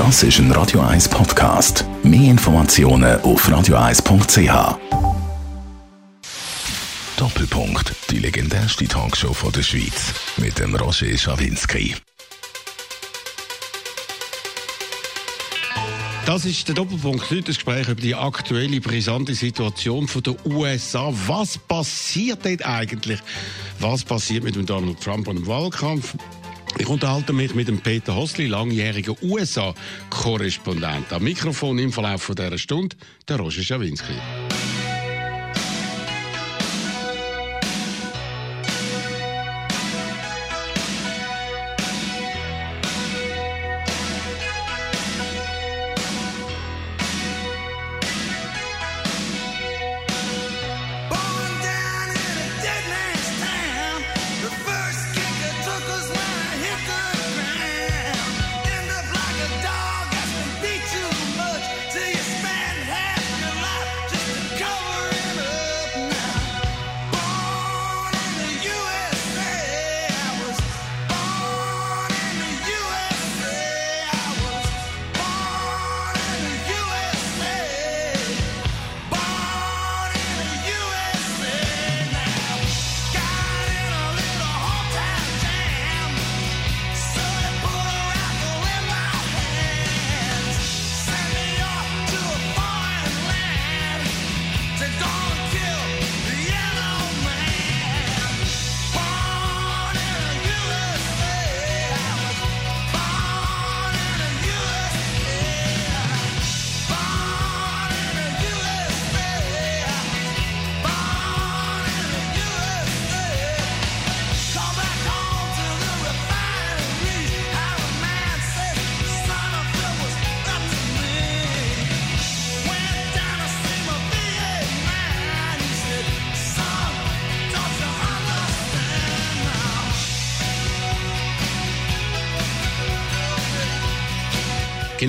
Das ist ein Radio 1 Podcast. Mehr Informationen auf radio1.ch. Doppelpunkt. Die legendärste Talkshow von der Schweiz. Mit dem Roger Schawinski. Das ist der Doppelpunkt. Heute das Gespräch über die aktuelle brisante Situation der USA. Was passiert dort eigentlich? Was passiert mit dem Donald Trump und dem Wahlkampf? Ich unterhalte mich mit dem Peter Hosli, langjähriger USA-Korrespondent. Am Mikrofon im Verlauf dieser Stunde der Roger Schawinski.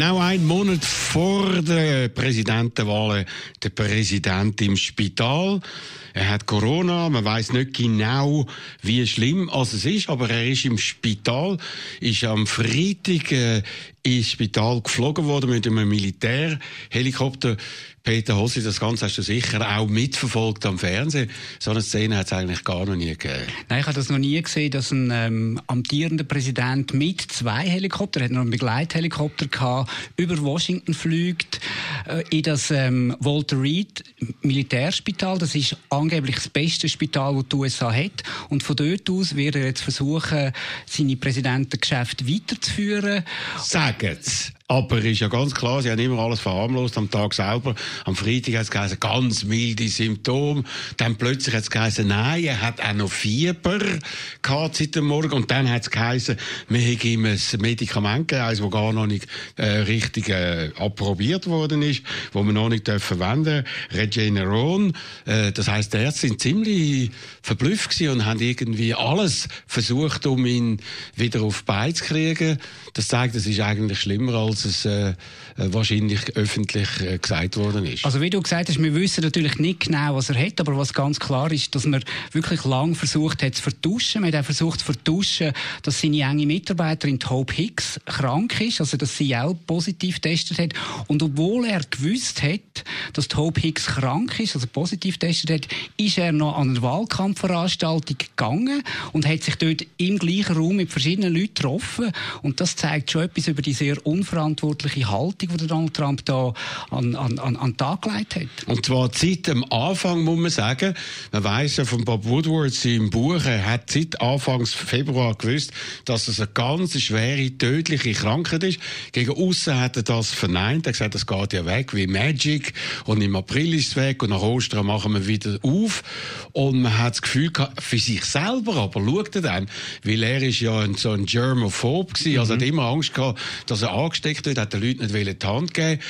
Genau ein Monat vor der Präsidentenwahl, der Präsident im Spital. Er hat Corona, man weiß nicht genau, wie schlimm es ist, aber er ist im Spital, ist am Freitag äh, ins Spital geflogen worden mit einem Militärhelikopter. Peter Hossi, das Ganze hast du sicher auch mitverfolgt am Fernsehen. So eine Szene hat es eigentlich gar noch nie gegeben. Nein, ich habe das noch nie gesehen, dass ein ähm, amtierender Präsident mit zwei Helikoptern, hat noch einen Begleithelikopter gehabt, über Washington fliegt äh, in das ähm, Walter Reed Militärspital. Das ist angeblich das beste Spital, das die USA hat. Und von dort aus wird er jetzt versuchen, seine Präsidentengeschäfte weiterzuführen. Sagen's. Aber ist ja ganz klar, sie haben immer alles verharmlost am Tag selber. Am Freitag hat es geheißen, ganz milde Symptome. Dann plötzlich hat es geheißen, nein, er hat auch noch Fieber gehabt seit dem Morgen. Und dann hat es geheißen, wir hätten ihm ein Medikament gegeben, eines, das gar noch nicht äh, richtig äh, approbiert worden ist, wo man noch nicht verwenden Regeneron. Äh, das heisst, die Ärzte sind ziemlich verblüfft und haben irgendwie alles versucht, um ihn wieder auf die Beine zu kriegen. Das zeigt, es ist eigentlich schlimmer als als es äh, wahrscheinlich öffentlich äh, gesagt worden ist. Also wie du gesagt hast, wir wissen natürlich nicht genau, was er hat, aber was ganz klar ist, dass man wirklich lang versucht hat zu vertuschen. Man hat auch versucht zu vertuschen, dass seine enge Mitarbeiterin Hope Hicks krank ist, also dass sie auch positiv getestet hat. Und obwohl er gewusst hat, dass Hope Hicks krank ist, also positiv getestet hat, ist er noch an eine Wahlkampfveranstaltung gegangen und hat sich dort im gleichen Raum mit verschiedenen Leuten getroffen. Und das zeigt schon etwas über die sehr unverantwortliche Haltung, die Donald Trump da an, an, an, an den Tag gelegt hat. Und zwar seit dem Anfang, muss man sagen. Man weiss ja von Bob Woodward im Buch, er hat seit Anfang Februar gewusst, dass es eine ganz schwere, tödliche Krankheit ist. Gegen außen hat er das verneint. Er hat gesagt, das geht ja weg wie Magic. Und im April ist es weg und nach Ostern machen wir wieder auf. Und man hat das Gefühl gehabt, für sich selber, aber schaut er dann, weil er ist ja ein, so ein Germophob gewesen, also mhm. hat immer Angst gehabt, dass er angesteckt wird, hat den Leuten nicht die Hand geben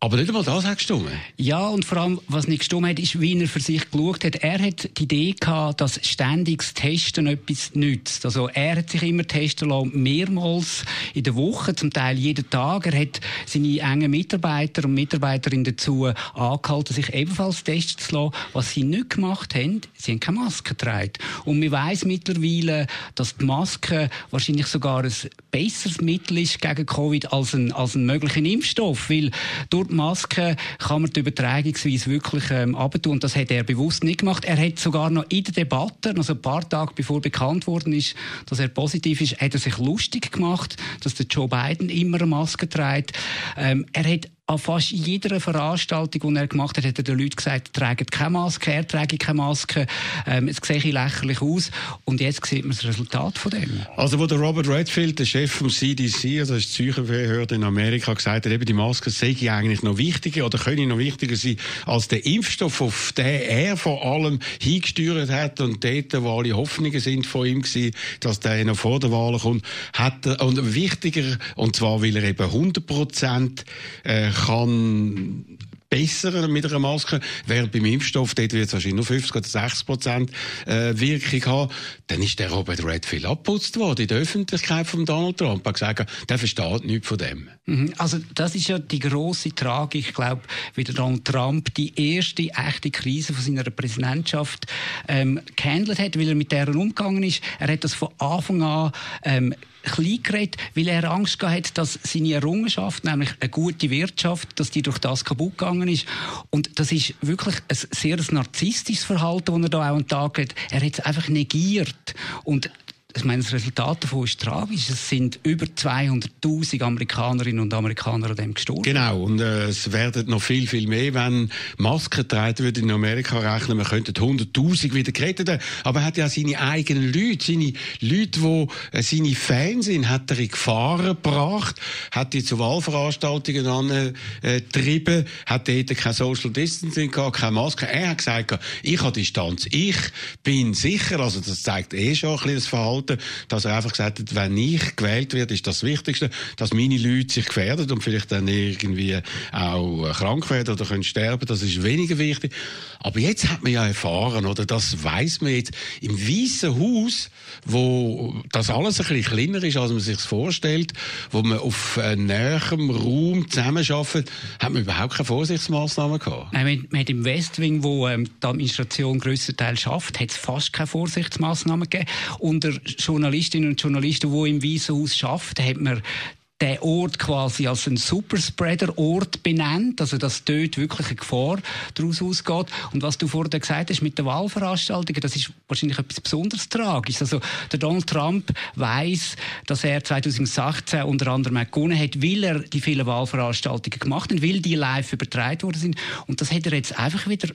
Aber nicht einmal das hat gestimmt. Ja, und vor allem, was nicht gestimmt hat, ist, wie er für sich geschaut hat. Er hat die Idee gehabt, dass ständiges Testen etwas nützt. Also er hat sich immer testen lassen, mehrmals in der Woche, zum Teil jeden Tag. Er hat seine engen Mitarbeiter und Mitarbeiterinnen dazu angehalten, sich ebenfalls testen zu lassen. Was sie nicht gemacht haben, sie haben keine Maske getragen. Und man weiss mittlerweile, dass die Maske wahrscheinlich sogar ein besseres Mittel ist gegen Covid als ein, als ein möglicher Impfstoff. Weil durch die Maske kann man die Übertragungsweise wirklich ähm, abtun. Und das hat er bewusst nicht gemacht. Er hat sogar noch in der Debatte, also ein paar Tage bevor bekannt worden ist, dass er positiv ist, hat er sich lustig gemacht, dass der Joe Biden immer eine Maske trägt. Ähm, er hat an fast jeder Veranstaltung, die er gemacht hat, hat er den Leuten gesagt, trägt keine Maske, er trägt keine Maske. Ähm, es sieht lächerlich aus. Und jetzt sieht man das Resultat von dem. Also, wo der Robert Redfield, der Chef vom CDC, also das ist Psychobehörde in Amerika, gesagt hat, eben die Maske sei eigentlich noch wichtiger oder könne noch wichtiger sein als der Impfstoff, auf den er vor allem hingesteuert hat und dort, wo alle Hoffnungen sind von ihm gewesen, dass der noch vor der Wahl kommt, hat er, und wichtiger, und zwar, weil er eben 100 Prozent äh, kann besser mit einer Maske, während beim Impfstoff, dort wird es wahrscheinlich nur 50 oder 60 Prozent äh, Wirkung haben, dann ist der Robert Redfield abputzt worden in der Öffentlichkeit von Donald Trump. Er hat gesagt, der versteht nichts von dem. Mhm. Also das ist ja die große Tragik, ich glaube, wie der Donald Trump die erste echte Krise von seiner Präsidentschaft ähm, gehandelt hat, weil er mit deren umgegangen ist. Er hat das von Anfang an ähm, klein geredet, weil er Angst hat, dass seine Errungenschaft, nämlich eine gute Wirtschaft, dass die durch das kaputt gegangen ist. Und das ist wirklich ein sehr narzisstisches Verhalten, das er da auch an den Tag hat. Er hat es einfach negiert. Und ich meine, das Resultat davon ist tragisch. Es sind über 200.000 Amerikanerinnen und Amerikaner an dem gestorben. Genau, und äh, es werden noch viel, viel mehr, wenn Masken getragen würden in Amerika rechnen. Man könnte 100.000 wieder gerettet Aber er hat ja seine eigenen Leute, seine Leute, die äh, seine Fans sind, hat er in Gefahr gebracht, hat die zu Wahlveranstaltungen angetrieben, äh, hat dort kein Social Distancing gehabt, keine Maske. Er hat gesagt, ich habe Distanz. Ich bin sicher, also das zeigt eh schon ein bisschen das Verhalten gehalten, dass er einfach gesagt hat, wenn ich gewählt werde, ist das Wichtigste, dass meine Leute sich gefährden und vielleicht dann irgendwie auch krank werden oder können sterben. Das ist weniger wichtig. Aber jetzt hat man ja erfahren, oder das weiß man jetzt, im Weißen Haus, wo das alles ein bisschen kleiner ist, als man sich vorstellt, wo man auf näherem Raum zusammenarbeitet, hat man überhaupt keine Vorsichtsmaßnahmen gehabt. Nein, man, hat im Westwing, wo ähm, die Administration grösstenteils schafft, hat es fast keine Vorsichtsmaßnahmen gegeben. Unter Journalistinnen und Journalisten, die im Weißen Haus arbeiten, hat man den Ort quasi als einen Superspreader-Ort benennt, also dass dort wirklich eine Gefahr daraus ausgeht. Und was du vorhin gesagt hast mit den Wahlveranstaltungen, das ist wahrscheinlich etwas besonders Tragisches. Also der Donald Trump weiß, dass er 2016 unter anderem gewonnen hat, weil er die vielen Wahlveranstaltungen gemacht hat, weil die live übertragen worden sind. Und das hat er jetzt einfach wieder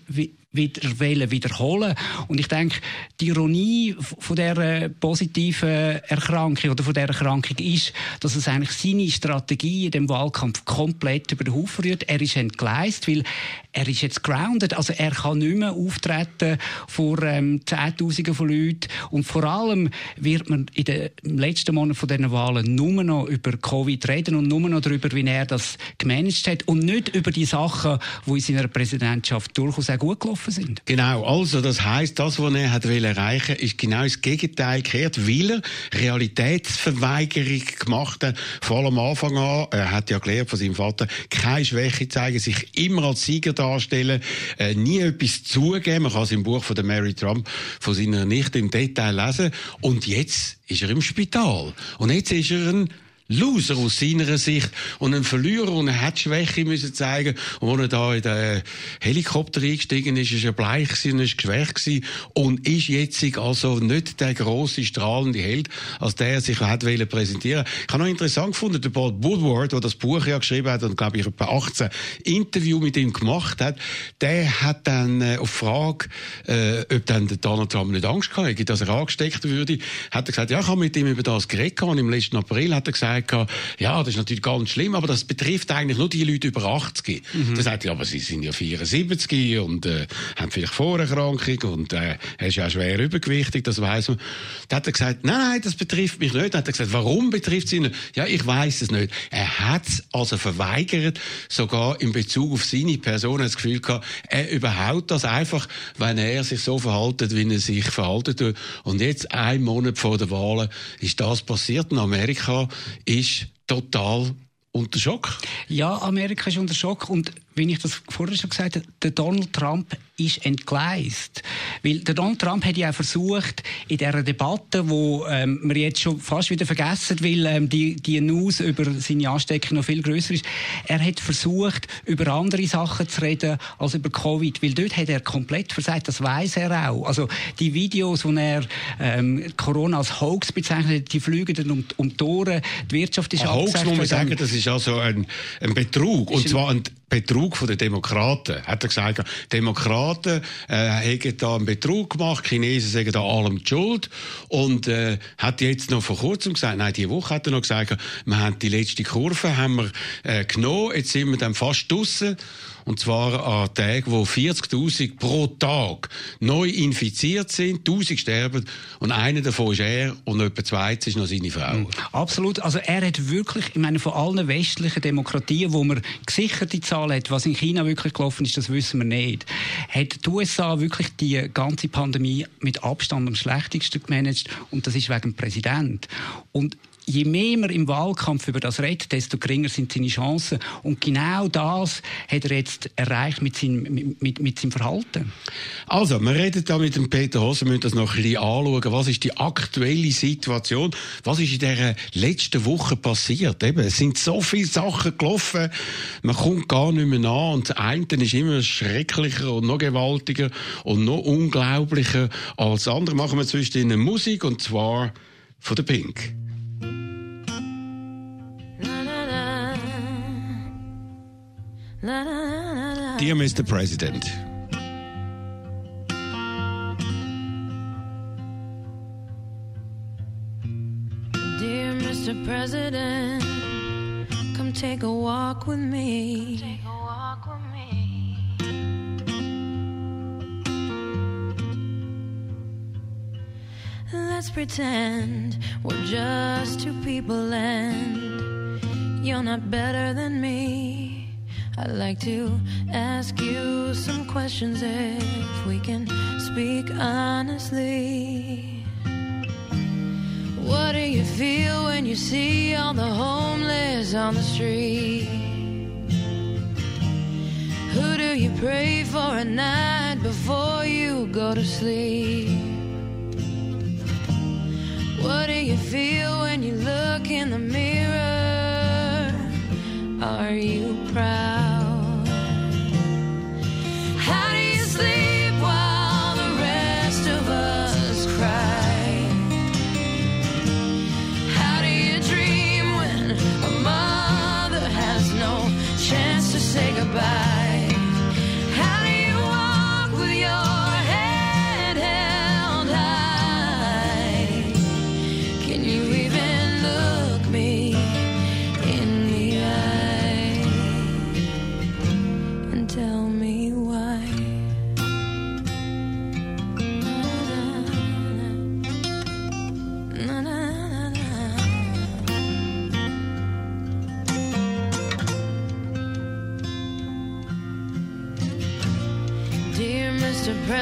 wieder wiederholen Und ich denke, die Ironie von der positiven Erkrankung oder von der Erkrankung ist, dass es eigentlich seine Strategie in dem Wahlkampf komplett über den Haufen rührt. Er ist entgleist, weil er ist jetzt grounded, also er kann nicht mehr auftreten vor ähm, Zehntausenden von Leuten und vor allem wird man in den letzten Monaten von diesen Wahlen nur noch über Covid reden und nur noch darüber, wie er das gemanagt hat und nicht über die Sachen, die in seiner Präsidentschaft durchaus auch gut gelaufen sind. Genau, also das heißt, das, was er hat erreichen ist genau das Gegenteil gekehrt, weil er Realitätsverweigerung gemacht hat, vor am Anfang an. Er hat ja gelernt von seinem Vater, keine Schwäche zeigen, sich immer als Sieger darstellen, äh, nie etwas zugeben. Man kann es im Buch von der Mary Trump von seiner Nichte im Detail lesen. Und jetzt ist er im Spital. Und jetzt ist er ein Loser aus seiner Sicht und ein Verlierer und er hat Schwäche müssen zeigen und als er da in den Helikopter eingestiegen ist, ist er bleich und ist geschwächt gewesen und ist jetzt also nicht der große strahlende Held, als der er sich hat wollen präsentieren. Ich habe noch interessant gefunden, der Paul Woodward, der das Buch ja geschrieben hat und glaube ich etwa 18 Interview mit ihm gemacht hat, der hat dann äh, auf Frage, äh, ob dann der Donald Trump nicht Angst hatte, dass er angesteckt würde, hat er gesagt, ja, ich habe mit ihm über das geredet und im letzten April hat er gesagt, gesagt, ja, das ist natürlich ganz schlimm, aber das betrifft eigentlich nur die Leute über 80. Mhm. Dann sagt er, ja, aber sie sind ja 74 und äh, haben vielleicht Vorerkrankung und äh, er ist ja schwer übergewichtig, das weiß man. Dann hat er gesagt, nein, nein, das betrifft mich nicht. Dann hat er gesagt, warum betrifft sie nicht? Ja, ich weiß es nicht. Er hat es also verweigert, sogar in Bezug auf seine Person das Gefühl gehabt, er überhaut das einfach, wenn er sich so verhaltet, wie er sich verhalten Und jetzt, ein Monat vor der Wahl, ist das passiert. Und Amerika ist total unter Schock. Ja, Amerika ist unter Schock und wie ich das vorher schon gesagt habe, der Donald Trump ist entgleist. Weil der Donald Trump hat ja auch versucht, in dieser Debatte, wo ähm, wir jetzt schon fast wieder vergessen, weil ähm, die, die News über seine Ansteckung noch viel größer ist, er hat versucht, über andere Sachen zu reden als über Covid, weil dort hat er komplett versagt, das weiß er auch. Also die Videos, wo er ähm, Corona als Hoax bezeichnet, die fliegen dann um, um die Ohren, die Wirtschaft ist ein Hoax muss man sagen, das ist also ein, ein Betrug, und zwar ein Betrug von den Demokraten. Hat er gesagt, Demokraten äh, haben da einen Betrug gemacht, Chinesen sagen da allem die Schuld. Und äh, hat jetzt noch vor kurzem gesagt, nein, diese Woche hat er noch gesagt, wir haben die letzte Kurve haben wir, äh, genommen, jetzt sind wir dann fast draussen und zwar an Tagen, wo 40.000 pro Tag neu infiziert sind, 1000 sterben und einer davon ist er und etwa zwei ist noch seine Frau. Mhm. Absolut. Also er hat wirklich, ich meine, von allen westlichen Demokratien, wo man gesicherte Zahlen hat, was in China wirklich gelaufen ist, das wissen wir nicht, hat die USA wirklich die ganze Pandemie mit Abstand am schlechtesten gemanagt und das ist wegen dem Präsident. Und je mehr man im Wahlkampf über das redet, desto geringer sind seine Chancen. Und genau das hat er jetzt erreicht mit seinem, mit, mit seinem Verhalten. Also, wir reden da mit dem Peter Hose, müssen das noch ein bisschen anschauen. Was ist die aktuelle Situation? Was ist in dieser letzten Woche passiert? Eben, es sind so viele Sachen gelaufen, man kommt gar nicht mehr nach. Und das eine ist immer schrecklicher und noch gewaltiger und noch unglaublicher als das andere. Machen wir zwischen Musik und zwar von der Pink. Dear Mr. President. Dear Mr. President, come take a walk with me. Take a walk with me. Let's pretend we're just two people and you're not better than me. I'd like to ask you some questions if we can speak honestly. What do you feel when you see all the homeless on the street? Who do you pray for at night before you go to sleep? What do you feel when you look in the mirror? Are you proud?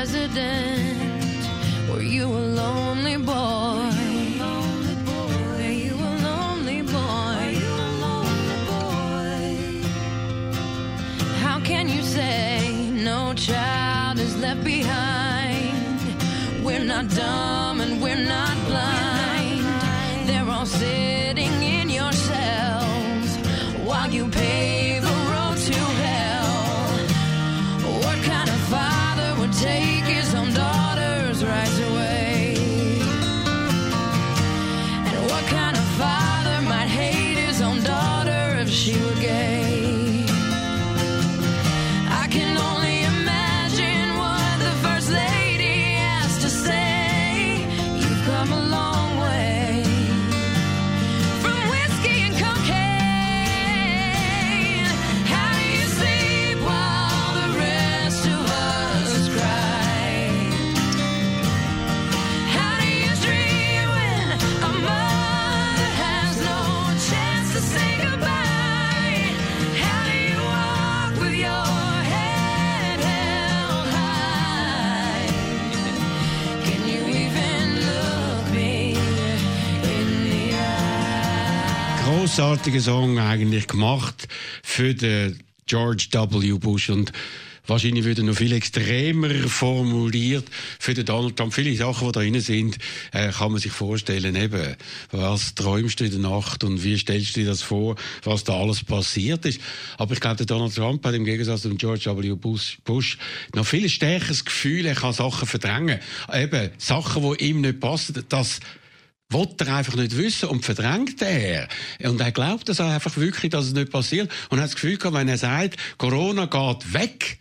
president. Großartiger Song eigentlich gemacht für den George W. Bush und wahrscheinlich würde noch viel extremer formuliert für den Donald Trump. Viele Sachen, die da drin sind, äh, kann man sich vorstellen, eben, was träumst du in der Nacht und wie stellst du dir das vor, was da alles passiert ist. Aber ich glaube, der Donald Trump hat im Gegensatz zum George W. Bush, Bush noch viel stärkeres Gefühl, er kann Sachen verdrängen. Eben, Sachen, die ihm nicht passen, das Wollt er einfach nicht wissen und verdrängt er. Und er glaubt das einfach wirklich, dass es nicht passiert. Und hat das Gefühl gehabt, wenn er sagt, Corona geht weg,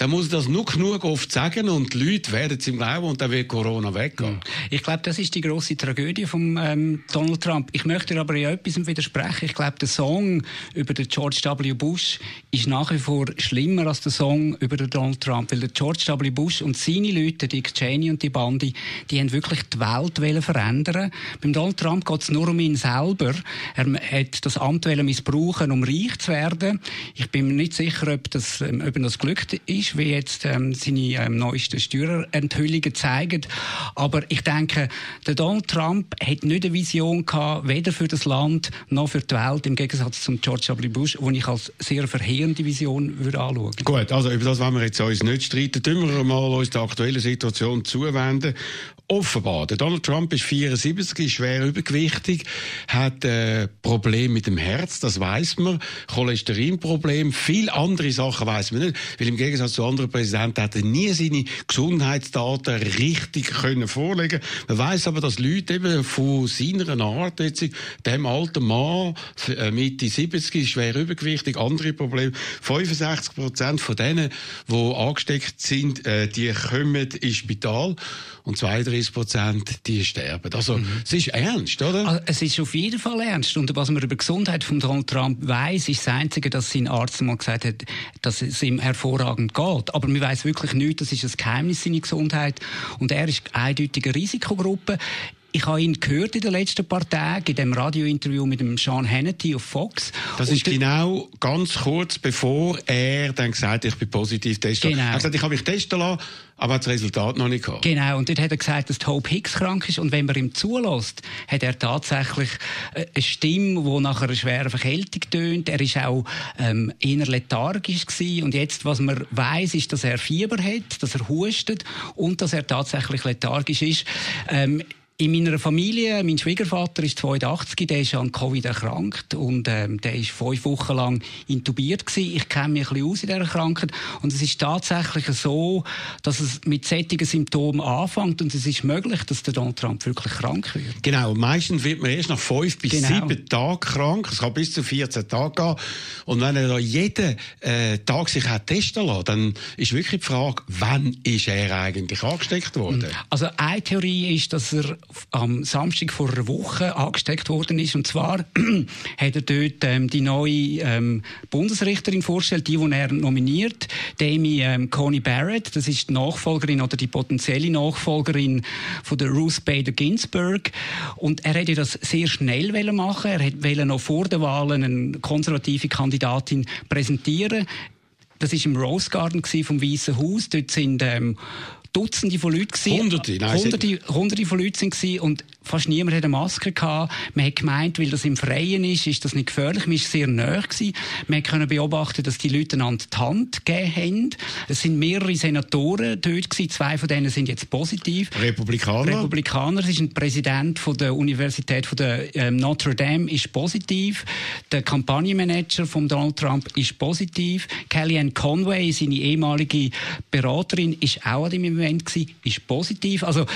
dann muss das nur genug oft sagen und die Leute werden es ihm glauben und dann wird Corona weggehen. Hm. Ich glaube, das ist die große Tragödie von ähm, Donald Trump. Ich möchte aber ja etwas widersprechen. Ich glaube, der Song über den George W. Bush ist nach wie vor schlimmer als der Song über den Donald Trump, weil der George W. Bush und seine Leute, Dick Cheney und die Bande, die haben wirklich die Welt verändern. Beim Donald Trump geht es nur um ihn selber. Er hat das Amt missbrauchen, um reich zu werden. Ich bin mir nicht sicher, ob das, ähm, ob das glückt ist ist, wie jetzt ähm, seine ähm, neuesten Steuerenthüllungen zeigen. Aber ich denke, der Donald Trump hat nicht eine Vision gehabt, weder für das Land noch für die Welt, im Gegensatz zum George W. Bush, den ich als sehr verheerende Vision würde anschauen. Gut, also über das wollen wir jetzt uns nicht streiten. Tun wir mal uns der aktuellen Situation zuwenden offenbar. Der Donald Trump ist 74, ist schwer übergewichtig, hat äh, Probleme mit dem Herz, das weiß man, Cholesterinproblem, viel andere Sachen weiß man nicht, weil im Gegensatz zu anderen Präsidenten hat er nie seine Gesundheitsdaten richtig können vorlegen. Man weiß aber, dass Leute eben von seiner Art jetzt, dem alten Mann äh, Mitte 70 schwer übergewichtig, andere Probleme, 65 Prozent von denen, die angesteckt sind, äh, die kommen ins Spital und 32 Prozent, die sterben. Also, mhm. es ist ernst, oder? Also, es ist auf jeden Fall ernst. Und was man über die Gesundheit von Donald Trump weiß, ist das Einzige, dass sein Arzt mal gesagt hat, dass es ihm hervorragend geht. Aber man weiß wirklich nicht, das ist ein Geheimnis, seine Gesundheit. Und er ist eindeutig eine Risikogruppe. Ich habe ihn gehört in den letzten paar Tagen in dem Radiointerview mit dem Sean Hannity auf Fox. Das ist genau ganz kurz bevor er dann gesagt hat, ich bin positiv getestet. Genau. Er hat gesagt, ich habe mich testen lassen, aber das Resultat noch nicht gehabt. Genau. Und dort hat er gesagt, dass Hope Hicks krank ist. Und wenn man ihm zulässt, hat er tatsächlich äh, eine Stimme, die nach einer schweren Verkältung tönt. Er ist auch ähm, eher lethargisch gewesen. Und jetzt, was man weiß, ist, dass er Fieber hat, dass er hustet und dass er tatsächlich lethargisch ist. Ähm, in meiner Familie, mein Schwiegervater ist 82, der ist an Covid erkrankt und ähm, der ist fünf Wochen lang intubiert gewesen. Ich kenne mich ein bisschen aus in dieser Krankheit und es ist tatsächlich so, dass es mit sättigen Symptomen anfängt und es ist möglich, dass der Donald Trump wirklich krank wird. Genau, meistens wird man erst nach fünf bis genau. sieben Tagen krank. Es kann bis zu 14 Tage gehen. Und wenn er da jeden äh, Tag sich hat testen lässt, dann ist wirklich die Frage, wann ist er eigentlich angesteckt worden? Also eine Theorie ist, dass er am Samstag vor einer Woche angesteckt worden ist. Und zwar hat er dort ähm, die neue ähm, Bundesrichterin vorgestellt, die, die er nominiert, Demi ähm, Coney Barrett. Das ist die Nachfolgerin oder die potenzielle Nachfolgerin von der Ruth Bader Ginsburg. Und er hätte das sehr schnell machen. Er wollte noch vor der Wahlen eine konservative Kandidatin präsentieren. Das ist im Rose Garden vom Weißen Haus. Dort sind ähm, Dutzende von Leuten gewesen. Hunderte, nein, Hunderte, Hunderte von Leuten sind gewesen und fast niemand hat eine Maske gehabt. Man hat gemeint, weil das im Freien ist, ist das nicht gefährlich. Man war sehr nahe gewesen. Man konnte beobachten, dass die Leute einander die Hand gegeben haben. Es sind mehrere Senatoren dort gewesen. Zwei von denen sind jetzt positiv. Republikaner? Republikaner. Es ist ein Präsident von der Universität von der ähm, Notre Dame ist positiv. Der Kampagnenmanager von Donald Trump ist positiv. Kellyanne Conway, seine ehemalige Beraterin, ist auch an dem Event gewesen, ist positiv. Also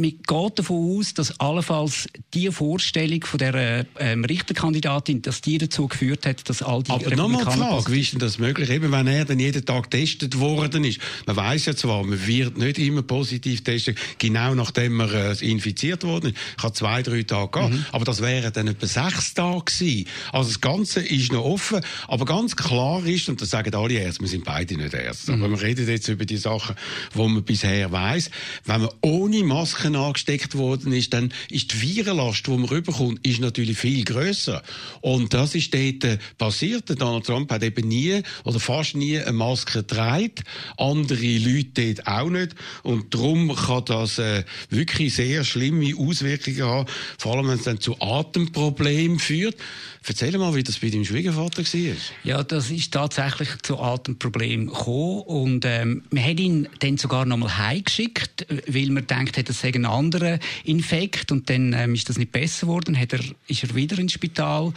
man geht davon aus, dass allenfalls die Vorstellung von der ähm, Richterkandidatin, dass die dazu geführt hat, dass all die Aber nochmal die Frage, wie ist denn das möglich? Eben, wenn er dann jeden Tag getestet worden ist. Man weiß ja zwar, man wird nicht immer positiv testen, genau nachdem man äh, infiziert worden ist. Kann zwei, drei Tage gehen. Mhm. Aber das wären dann etwa sechs Tage gewesen. Also das Ganze ist noch offen. Aber ganz klar ist, und das sagen alle Ärzte, wir sind beide nicht Ärzte, mhm. aber wir reden jetzt über die Sachen, die man bisher weiß, wenn man ohne Masken angesteckt worden ist, dann ist die Virenlast, die man rüberkommt, ist natürlich viel größer. Und das ist dort äh, passiert. Donald Trump hat eben nie oder fast nie eine Maske getragen. Andere Leute dort auch nicht. Und darum kann das äh, wirklich sehr schlimme Auswirkungen haben, vor allem wenn es dann zu Atemproblemen führt. Erzähl mal, wie das bei deinem Schwiegervater war. Ja, das ist tatsächlich zu Atemproblemen gekommen und ähm, wir haben ihn dann sogar noch mal heimgeschickt, weil man denkt, das sei ein anderer Infekt und dann ähm, ist das nicht besser geworden, hat er, ist er wieder ins Spital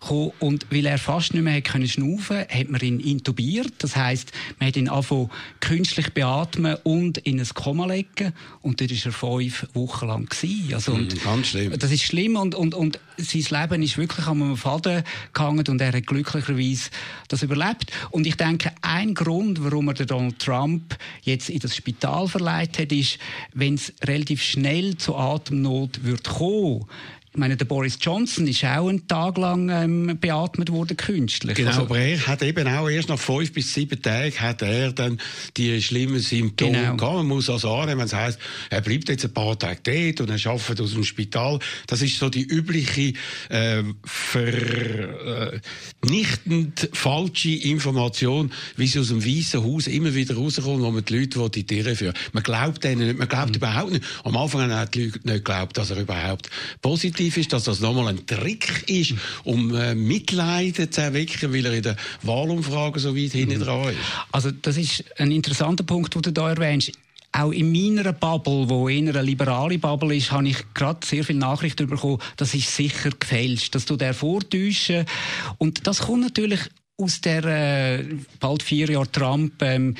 gekommen und weil er fast nicht mehr hat können schnaufen, hat man ihn intubiert, das heißt, man hat ihn angefangen künstlich beatmen und in ein Koma legen und dort war er fünf Wochen lang gewesen. Also, und mhm, ganz schlimm. Das ist schlimm und, und, und sein Leben ist wirklich am Faden gehangen und er hat glücklicherweise das überlebt. Und ich denke, ein Grund, warum er Donald Trump jetzt in das Spital verleiht hat, ist, wenn es relativ schnell zu Atemnot wird kommen, meine, der Boris Johnson ist auch einen Tag lang ähm, beatmet worden, künstlich. Genau, also, aber er hat eben auch erst nach fünf bis sieben Tagen hat er dann die schlimmen Symptome genau. gehabt. Man muss also annehmen, wenn es heisst, er bleibt jetzt ein paar Tage dort und er arbeitet aus dem Spital. Das ist so die übliche äh, vernichtend falsche Information, wie sie aus dem Weißen Haus immer wieder rauskommt, wo man die Leute die Tiere führen Man glaubt denen nicht, man glaubt mhm. überhaupt nicht. Am Anfang haben die Leute nicht geglaubt, dass er überhaupt positiv positiv ist, dass das nochmal ein Trick ist, um äh, Mitleiden zu erwecken, weil er in der Wahlumfrage so weit hinten dran ist. Also das ist ein interessanter Punkt, den du da erwähnst auch in meiner Bubble, wo eher eine liberale Bubble ist, habe ich gerade sehr viele Nachrichten bekommen, das ist sicher gefälscht, dass du der vortäuschen. Und das kommt natürlich aus der äh, bald vier Jahre Trump-Zeit ähm,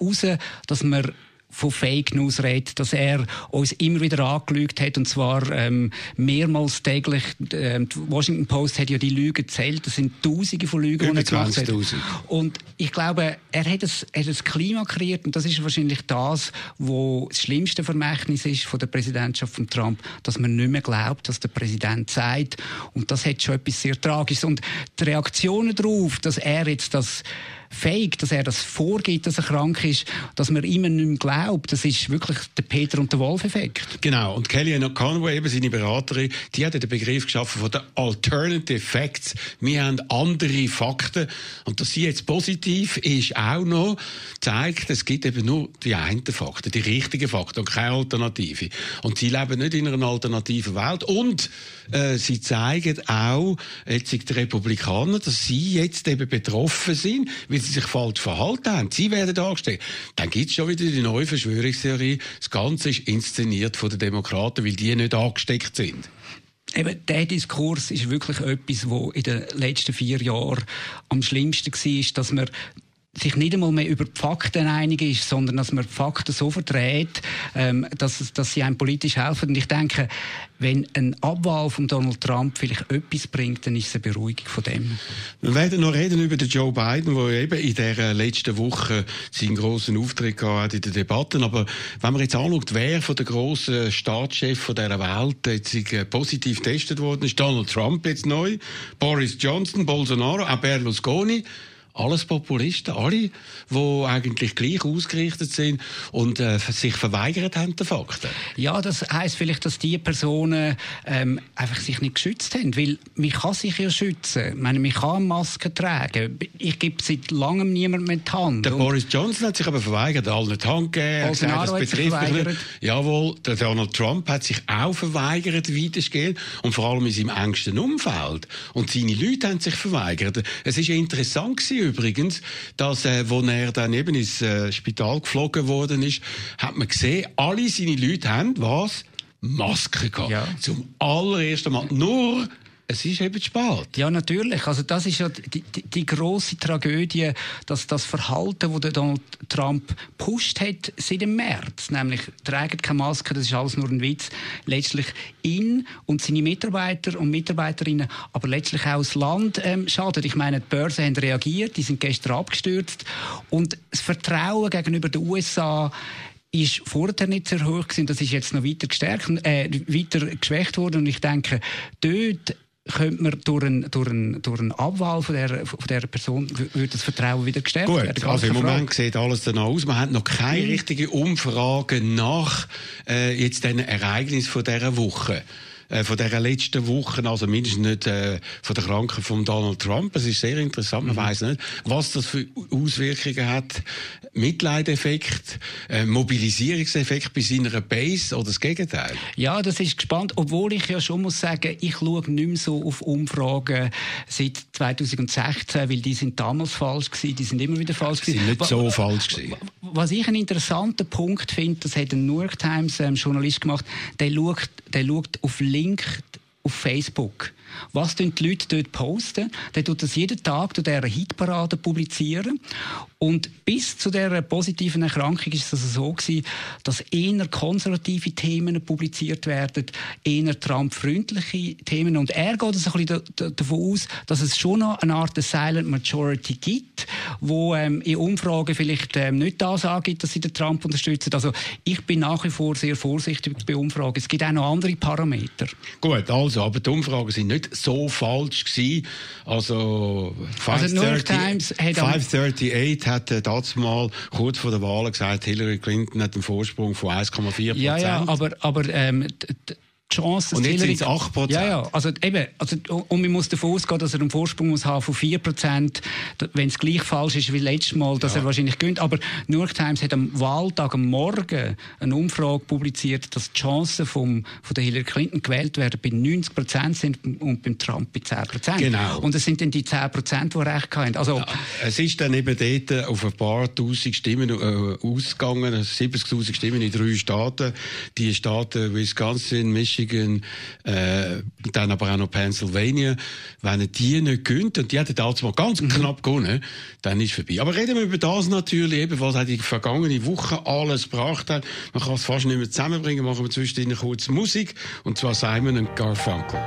raus, dass man von Fake News redet, dass er uns immer wieder angelügt hat und zwar ähm, mehrmals täglich. Ähm, die Washington Post hat ja die Lügen gezählt. Das sind Tausende von Lügen, die er gemacht hat. Und ich glaube, er hat ein, er hat ein Klima kreiert und das ist wahrscheinlich das, wo das schlimmste Vermächtnis ist von der Präsidentschaft von Trump, dass man nicht mehr glaubt, was der Präsident sagt. Und das hat schon etwas sehr Tragisches. Und die Reaktionen darauf, dass er jetzt das fähig, dass er das vorgibt, dass er krank ist, dass man ihm nicht mehr glaubt. Das ist wirklich der Peter und der Wolf-Effekt. Genau. Und Kellyanne Conway, eben seine Beraterin, die hat den Begriff geschaffen von den Alternative Facts. Wir haben andere Fakten. Und dass sie jetzt positiv ist, auch noch zeigt, es gibt eben nur die einen Fakten, die richtigen Fakten und keine Alternative. Und sie leben nicht in einer alternativen Welt. Und äh, sie zeigen auch, jetzt die Republikaner, dass sie jetzt eben betroffen sind, weil sie sich falsch verhalten haben. Sie werden dargestellt. Dann gibt es schon wieder die neue Verschwörungstheorie. Das Ganze ist inszeniert von den Demokraten, weil die nicht angesteckt sind. Eben, der Diskurs ist wirklich etwas, was in den letzten vier Jahren am schlimmsten war, dass man sich nicht einmal mehr über die Fakten einig ist, sondern dass man die Fakten so verdreht, ähm, dass, dass sie einem politisch helfen. Und ich denke, wenn ein Abwahl von Donald Trump vielleicht etwas bringt, dann ist es eine Beruhigung von dem. Wir werden noch reden über den Joe Biden, der eben in der letzten Woche seinen grossen Auftritt hat in den Debatten. Aber wenn man jetzt anschaut, wer von den grossen Staatschefs dieser Welt jetzt äh, positiv getestet worden ist, Donald Trump jetzt neu, Boris Johnson, Bolsonaro, auch Berlusconi, alles Populisten, alle, die eigentlich gleich ausgerichtet sind und äh, sich verweigert haben, den Fakten. Ja, das heisst vielleicht, dass die Personen ähm, einfach sich nicht geschützt haben, weil man kann sich ja schützen. Ich meine, man kann Masken tragen. Ich gebe seit langem niemand mehr die Hand. Der Boris Johnson hat sich aber verweigert, allen die Hand gegeben. Bolsonaro betrifft mich nicht. Jawohl, der Donald Trump hat sich auch verweigert, weitestgehend und vor allem in seinem engsten Umfeld. Und seine Leute haben sich verweigert. Es ist interessant gewesen, übrigens, dass, äh, wo er dann eben ins äh, Spital geflogen worden ist, hat man gesehen, alle seine Leute haben was? Masken gehabt. Ja. Zum allerersten Mal. Nur es ist eben spät. Ja, natürlich. Also das ist ja die, die, die große Tragödie, dass das Verhalten, das Donald Trump pusht hat seit dem März, nämlich tragen keine Maske, das ist alles nur ein Witz, letztlich ihn und seine Mitarbeiter und Mitarbeiterinnen, aber letztlich auch das Land ähm, schadet. Ich meine, die Börsen haben reagiert, die sind gestern abgestürzt und das Vertrauen gegenüber den USA ist vorher nicht sehr hoch gewesen. Das ist jetzt noch weiter gestärkt, äh, weiter geschwächt worden. Und ich denke, dort könnte man durch einen, durch einen, durch einen Abwahl von der, von der Person würde das Vertrauen wieder gestärkt Gut, werden. also im Frage. Moment sieht alles danach aus. Man hat noch keine Mhm. richtige Umfrage nach äh, jetzt den Ereignis von dieser Woche. Äh, von dieser letzten Woche, also mindestens nicht äh, von der Krankheit von Donald Trump. Es ist sehr interessant, man weiß nicht, was das für Auswirkungen hat. Mitleideffekt, äh, Mobilisierungseffekt bei seiner Base oder das Gegenteil. Ja, das ist gespannt. Obwohl ich ja schon muss sagen, ich schaue nicht mehr so auf Umfragen seit 2016, weil die sind damals falsch gewesen, die sind immer wieder falsch gewesen. sind nicht so falsch gewesen. Was ich einen interessanten Punkt finde, das hat ein New York Times ähm, Journalist gemacht, der schaut, der schaut auf Link auf Facebook. Was die Leute dort posten? Der tut das jeden Tag zu dieser Hitparade publizieren. Und bis zu dieser positiven Erkrankung ist es also so dass eher konservative Themen publiziert werden, eher Trump-freundliche Themen. Und er geht also ein bisschen da- da- davon aus, dass es schon noch eine Art Silent Majority gibt, wo ähm, in Umfragen vielleicht ähm, nicht das angibt, dass sie den Trump unterstützen. Also ich bin nach wie vor sehr vorsichtig bei Umfragen. Es gibt auch noch andere Parameter. Gut, also, aber die Umfragen sind nicht so falsch gewesen. Also, Also, New York 538 Times hat am- 538 hat äh, das mal kurz vor der Wahl gesagt, Hillary Clinton hat einen Vorsprung von 1,4 Ja, ja, aber, aber ähm, Chance, Und jetzt Hillary- sind's 8%. Ja, ja, also eben, also, und man muss davon ausgehen, dass er einen Vorsprung muss haben von 4%, wenn es gleich falsch ist wie letztes Mal, dass er wahrscheinlich gönnt. Aber New York Times hat am Wahltag, am Morgen, eine Umfrage publiziert, dass die Chancen vom, von der Hillary Clinton gewählt werden bei 90% sind und beim Trump bei 10%. Genau. Und es sind dann die 10%, die recht haben. Also, Es ist dann eben dort auf ein paar tausend Stimmen äh, ausgegangen, also 70.000 Stimmen in drei Staaten. Die Staaten Wisconsin, Michigan, äh, dann aber auch noch Pennsylvania. Wenn er die nicht gönnt, und die hat damals mal ganz knapp gewonnen, dann ist es vorbei. Aber reden wir über das natürlich, eben, was die vergangene Woche alles gebracht hat. Man kann es fast nicht mehr zusammenbringen. Machen wir zwischendrin kurz Musik, und zwar Simon und Garfunkel.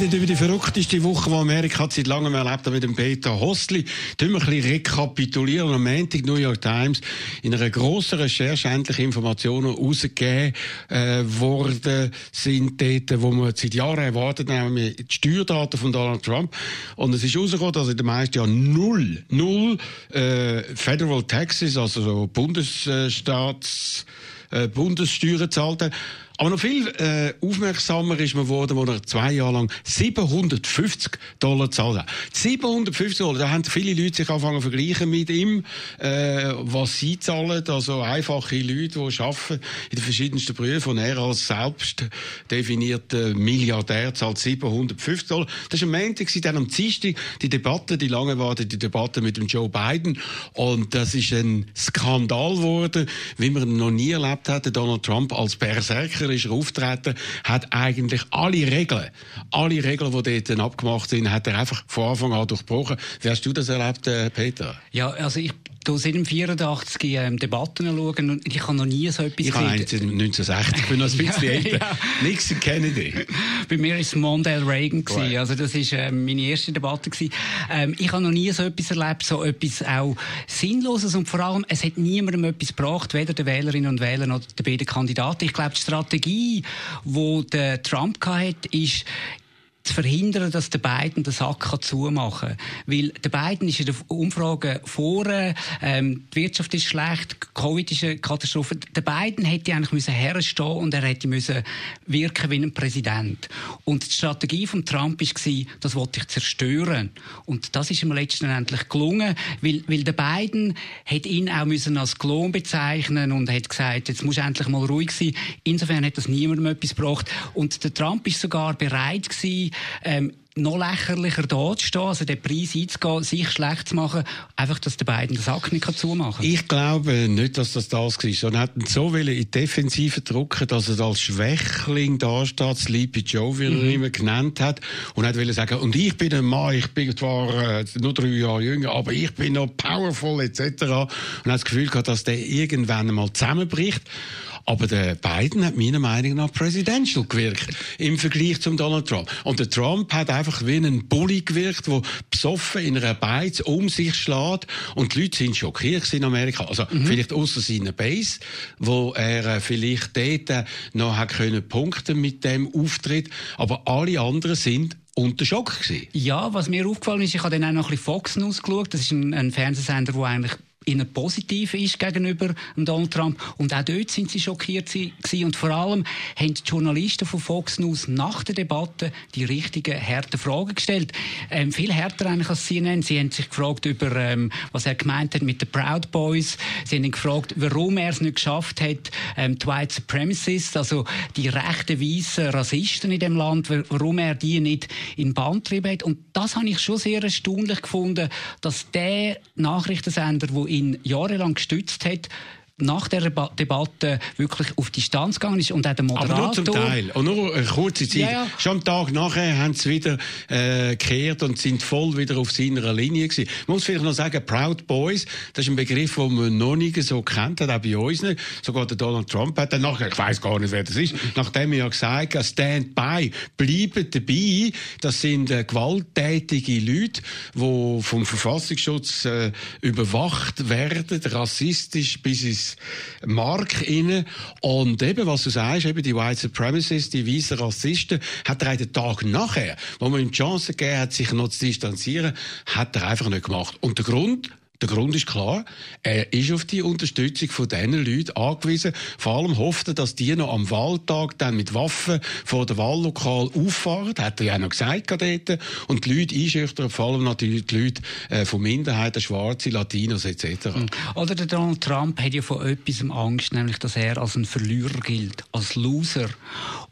Reden über die verrückteste Woche, die Amerika seit langem erlebt hat mit dem Peter Hostli. Tun wir ein bisschen rekapitulieren. Am Montag New York Times in einer grossen Recherche endlich Informationen rausgegeben äh, worden sind dort, wo wir seit Jahren erwartet nämlich die Steuerdaten von Donald Trump. Und es ist rausgekommen, dass in den meisten Jahren null, null äh, Federal Taxes, also so Bundesstaats äh, Bundessteuern zahlt hat. Aber noch viel äh, aufmerksamer ist man geworden, wo er zwei Jahre lang 750 Dollar zahlt hat. 750 Dollar, da haben viele Leute sich angefangen zu vergleichen mit ihm, äh, was sie zahlen. Also einfache Leute, die arbeiten in den verschiedensten Berufen. Und er als selbst definierter Milliardär zahlt 750 Dollar. Das war am Montag, dann am Dienstag die Debatte, die lange wartete die Debatte mit dem Joe Biden. Und das ist ein Skandal geworden, wie man noch nie erlebt hat. Donald Trump als Berserker ist er auftreten, hat eigentlich alle Regeln, alle Regeln, die dort abgemacht sind, hat er einfach von Anfang an durchbrochen. Wie hast du das erlebt, äh, Peter? Ja, also ich du seit dem 84 ähm, Debatten schauen und ich habe noch nie so etwas Ich habe 1960, ich bin noch ein bisschen Ja, älter. ja. Nixon Kennedy. Bei mir war es Mondale Reagan. Gewesen. Also das war ähm, meine erste Debatte. Gewesen. Ähm, ich habe noch nie so etwas erlebt, so etwas auch Sinnloses und vor allem, es hat niemandem etwas gebracht, weder den Wählerinnen und Wählern noch den beiden Kandidaten. Ich glaube, die Strategie, die der Trump hatte, ist, zu verhindern, dass der Biden den Sack kann zumachen kann. Weil der Biden ist in der Umfrage vorne, ähm, die Wirtschaft ist schlecht, Covid ist eine Katastrophe. Der Biden hätte eigentlich müssen herstehen und er hätte müssen wirken wie ein Präsident. Und die Strategie von Trump war, das wollte ich zerstören. Und das ist ihm letztendlich gelungen, weil, weil der Biden hat ihn auch müssen als Klon bezeichnen und hat gesagt, jetzt muss endlich mal ruhig sein. Insofern hat das niemandem etwas gebracht. Und der Trump ist sogar bereit gewesen, ähm, noch lächerlicher da zu stehen, also den Preis einzugehen, sich schlecht zu machen, einfach, dass der Biden den Sack nicht zumachen kann. Ich glaube nicht, dass das das war, sondern hat ihn so wollen in die Defensive drücken, dass er als Schwächling dasteht, Sleepy Joe, wie er ihn immer genannt hat, und hat wollen sagen, und ich bin ein Mann, ich bin zwar äh, nur drei Jahre jünger, aber ich bin noch powerful, etc. Und hat das Gefühl gehabt, dass der irgendwann einmal zusammenbricht. Aber der Biden hat meiner Meinung nach presidential gewirkt im Vergleich zum Donald Trump. Und der Trump hat einfach wie ein Bully gewirkt, der besoffen in einer Beiz um sich schlägt. Und die Leute sind schockiert in Amerika. Also vielleicht außer seiner Base, wo er äh, vielleicht dort äh, noch hat können punkten mit dem Auftritt. Aber alle anderen sind unter Schock gewesen. Ja, was mir aufgefallen ist, ich habe dann auch noch ein bisschen Fox News geschaut. Das ist ein, ein Fernsehsender, der eigentlich einer positiv ist gegenüber Donald Trump. Und auch dort sind sie schockiert gewesen. Und vor allem haben die Journalisten von Fox News nach der Debatte die richtigen, harten Fragen gestellt. Ähm, viel härter eigentlich als CNN. Sie haben sich gefragt über, ähm, was er gemeint hat mit den Proud Boys. Sie haben ihn gefragt, warum er es nicht geschafft hat, ähm, die White Supremacists, also die rechten, weißen Rassisten in dem Land, wa- warum er die nicht in Bann getrieben hat. Und das habe ich schon sehr erstaunlich gefunden, dass der Nachrichtensender, der ihn jahrelang gestützt hat, nach der Ba- Debatte wirklich auf Distanz gegangen ist und auch der Aber Moderator... nur zum Teil. Und nur eine kurze Zeit. Ja, ja. Schon am Tag nachher haben sie wieder äh, gekehrt und sind voll wieder auf seiner Linie gewesen. Man muss vielleicht noch sagen, Proud Boys, das ist ein Begriff, den man noch nie so kennt hat, auch bei uns nicht. Sogar der Donald Trump hat dann nachher, ich weiß gar nicht, wer das ist, nachdem er ja gesagt hat, stand by, bleiben dabei. Das sind äh, gewalttätige Leute, die vom Verfassungsschutz äh, überwacht werden, rassistisch bis ins Mark inne. Und eben, was du sagst, eben die White Supremacists, die weißen Rassisten, hat er einen Tag nachher, wo man ihm die Chance gegeben hat, sich noch zu distanzieren, hat er einfach nicht gemacht. Und der Grund, der Grund ist klar, er ist auf die Unterstützung von diesen Leuten angewiesen. Vor allem hofft er, dass die noch am Wahltag dann mit Waffen vor dem Wahllokal auffahren. Hat er ja auch noch gesagt dort. Und die Leute einschüchtern, vor allem natürlich die Leute äh, von Minderheiten, Schwarze, Latinos etc. Oder der Donald Trump hat ja von etwas Angst, nämlich dass er als ein Verlierer gilt, als Loser.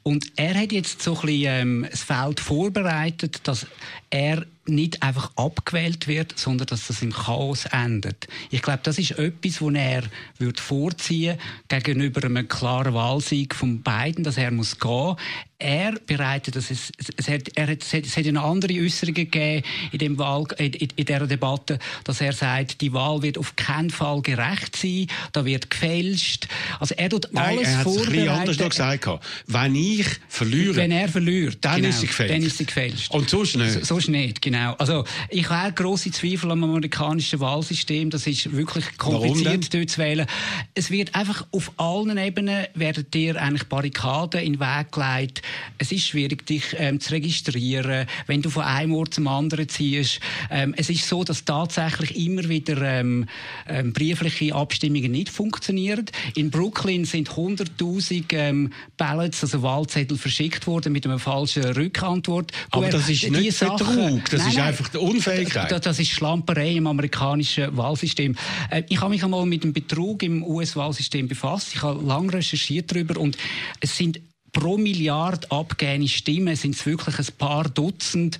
Und er hat jetzt so ein bisschen ähm, das Feld vorbereitet, dass er nicht einfach abgewählt wird, sondern dass das im Chaos endet. Ich glaube, das ist etwas, wo er wird vorziehen gegenüber einem klaren Wahlsieg von Biden, dass er muss gehen. Er bereitet, dass es, es, hat, er hat, es, hat, es hat eine andere Äußerungen gegeben in, dem Wahl, in, in, dieser Debatte, dass er sagt, die Wahl wird auf keinen Fall gerecht sein, da wird gefälscht. Also er tut Nein, alles er hat es ein bisschen anders noch vorbereiten. gesagt. Wenn ich verliere, Wenn er verliert, Dann genau, ist sie gefälscht. Dann ist sie gefälscht. Und sonst nicht. So, sonst nicht, genau. Also, ich habe grosse Zweifel am amerikanischen Wahlsystem. Das ist wirklich kompliziert dort zu wählen. Es wird einfach auf allen Ebenen werden dir eigentlich Barrikaden in den Weg gelegt. Es ist schwierig, dich ähm, zu registrieren, wenn du von einem Ort zum anderen ziehst. Ähm, es ist so, dass tatsächlich immer wieder ähm, ähm, briefliche Abstimmungen nicht funktionieren. In Brooklyn sind 100.000 ähm, Ballots, also Wahlzettel, verschickt worden mit einer falschen Rückantwort. Aber das ist nicht Betrug, das Nein, ist nein. einfach die Unfähigkeit. Das, das ist Schlamperei im amerikanischen Wahlsystem. Äh, Ich habe mich einmal mit dem Betrug im US-Wahlsystem befasst. Ich habe lange recherchiert darüber und es sind pro Milliarde abgegebene Stimmen sind es wirklich ein paar Dutzend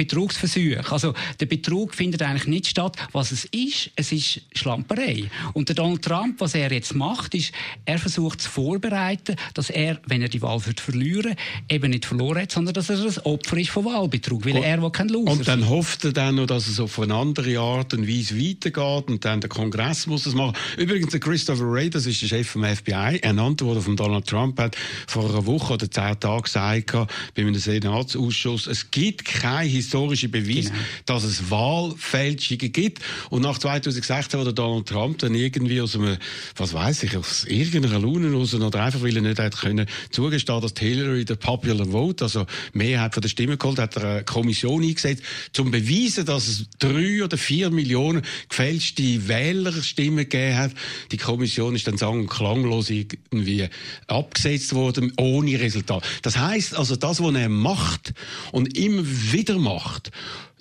Betrugsversuche. Also der Betrug findet eigentlich nicht statt. Was es ist, es ist Schlamperei. Und der Donald Trump, was er jetzt macht, ist, er versucht zu vorbereiten, dass er, wenn er die Wahl wird verlieren, eben nicht verloren hat, sondern dass er ein Opfer ist von Wahlbetrug, weil er will kein Loser Und dann hofft er dann noch, dass es auf eine andere Art und Weise weitergeht und dann der Kongress muss das machen. Übrigens, der Christopher Wray, das ist der Chef vom FBI, ernannt wurde von Donald Trump, hat vor einer Woche oder zehn Tagen gesagt, bei einem Senatsausschuss, es gibt kein historischer Beweis, Genau. dass es Wahlfälschungen gibt. Und nach 2016, wo der Donald Trump dann irgendwie aus einem, was weiß ich, aus irgendeiner Laune raus oder einfach, weil er nicht hat können zugestehen, dass Hillary der Popular Vote, also Mehrheit von der Stimmen geholt, hat er eine Kommission eingesetzt, zum beweisen, dass es drei oder vier Millionen gefälschte Wählerstimmen gegeben hat. Die Kommission ist dann und klanglos irgendwie abgesetzt worden, ohne Resultat. Das heißt also, das, was er macht und immer wieder macht,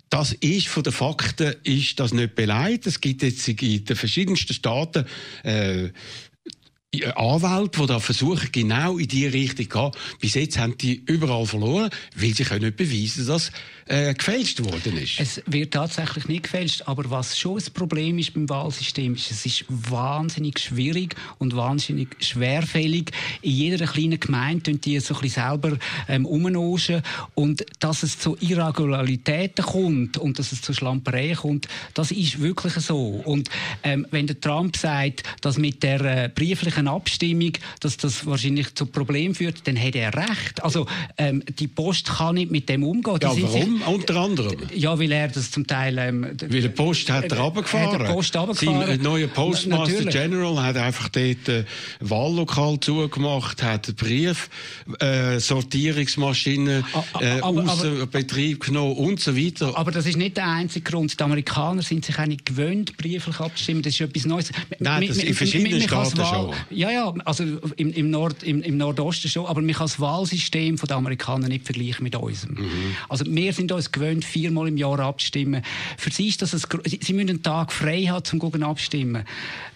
das ist von den Fakten ist das nicht beleidigt. Es gibt jetzt in den verschiedensten Staaten äh, Anwälte, die da versuchen, genau in die Richtung zu gehen. Bis jetzt haben die überall verloren, weil sie können nicht beweisen, dass äh, gefälscht worden ist. Es wird tatsächlich nicht gefälscht, aber was schon ein Problem ist beim Wahlsystem, ist, es ist wahnsinnig schwierig und wahnsinnig schwerfällig. In jeder kleinen Gemeinde tun die so ein selber ähm, umnoschen und dass es zu Irregularitäten kommt und dass es zu Schlampereien kommt, das ist wirklich so. Und ähm, wenn der Trump sagt, dass mit der äh, brieflichen Abstimmung, dass das wahrscheinlich zu Problemen führt, dann hat er recht. Also ähm, die Post kann nicht mit dem umgehen. Die ja, sind sich- warum? Unter anderem. ja, weil er das zum Teil... Ähm, Weil der Post hat er Äh, runtergefahren. hat der Post runtergefahren. Sein neuer Postmaster Natürlich. General hat einfach dort äh, Wahllokal zugemacht, hat Brief, äh, Sortierungsmaschinen äh, aber- Betrieb genommen und so weiter. Aber das ist nicht der einzige Grund. Die Amerikaner sind sich auch nicht gewöhnt, brieflich abzustimmen. Das ist etwas Neues. Nein, das in verschiedenen Staaten schon. Ja, ja, also im, im, Nord, im, im Nordosten schon. Aber man kann das Wahlsystem der Amerikaner nicht vergleichen mit unserem. Mhm. Also wir sind uns gewöhnt, viermal im Jahr abzustimmen. Für sie ist das ein, sie müssen einen Tag frei haben, zum gucken abstimmen.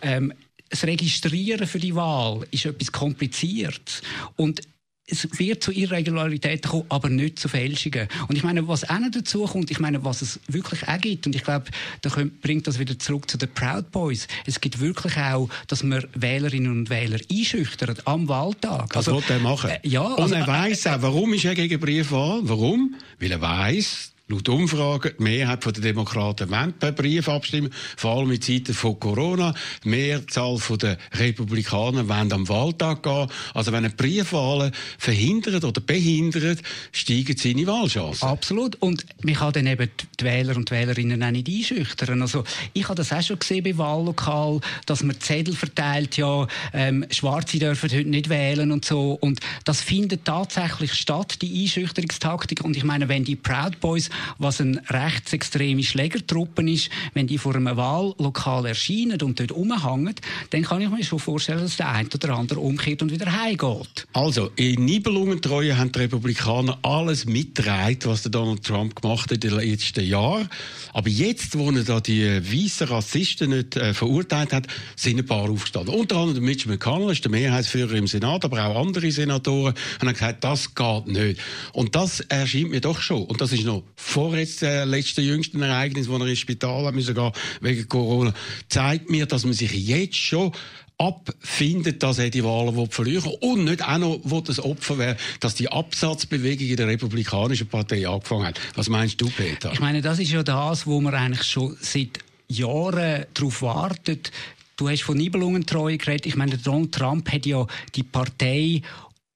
Ähm, das Registrieren für die Wahl ist etwas kompliziert. Und es wird zu Irregularitäten kommen, aber nicht zu Fälschungen. Und ich meine, was auch noch dazu kommt, ich meine, was es wirklich auch gibt, und ich glaube, da bringt das wieder zurück zu den Proud Boys. Es gibt wirklich auch, dass man Wählerinnen und Wähler einschüchtern am Wahltag. Das will er machen. äh, ja, und also, er weiß auch, warum ist er gegen Briefwahl? Warum? Weil er weiß, laut Umfragen, die Mehrheit der Demokraten wollen per Brief abstimmen, vor allem in Zeiten von Corona. Die Mehrzahl der Republikaner wollen am Wahltag gehen. Also wenn er Briefwahlen verhindert oder behindert, steigen seine Wahlchancen. Absolut. Und man kann dann eben die Wähler und Wählerinnen auch nicht einschüchtern. Also, ich habe das auch schon gesehen bei Wahllokal, dass man Zettel verteilt, ja, ähm, Schwarze dürfen heute nicht wählen und so. Und das findet tatsächlich statt, die Einschüchterungstaktik. Und ich meine, wenn die Proud Boys, was eine rechtsextreme Schlägertruppe ist, wenn die vor einem Wahllokal erscheinen und dort rumhängen, dann kann ich mir schon vorstellen, dass der eine oder andere umkehrt und wieder heimgeht. Also, in Nibelungentreue haben die Republikaner alles mitgetragen, was Donald Trump gemacht hat in den letzten Jahren. Aber jetzt, wo er da die weißen Rassisten nicht äh, verurteilt hat, sind ein paar aufgestanden. Unter anderem der Mitch McConnell, ist der Mehrheitsführer im Senat, aber auch andere Senatoren haben gesagt, das geht nicht. Und das erscheint mir doch schon. Und das ist noch vor jetzt äh, letzten jüngsten Ereignis, wo er ins Spital hat müssen gehen wegen Corona, zeigt mir, dass man sich jetzt schon abfindet, dass er die Wahlen verlieren und nicht auch noch will das Opfer wäre, dass die Absatzbewegung in der Republikanischen Partei angefangen hat. Was meinst du, Peter? Ich meine, das ist ja das, wo man eigentlich schon seit Jahren darauf wartet. Du hast von Nibelungentreue geredet. Ich meine, Donald Trump hat ja die Partei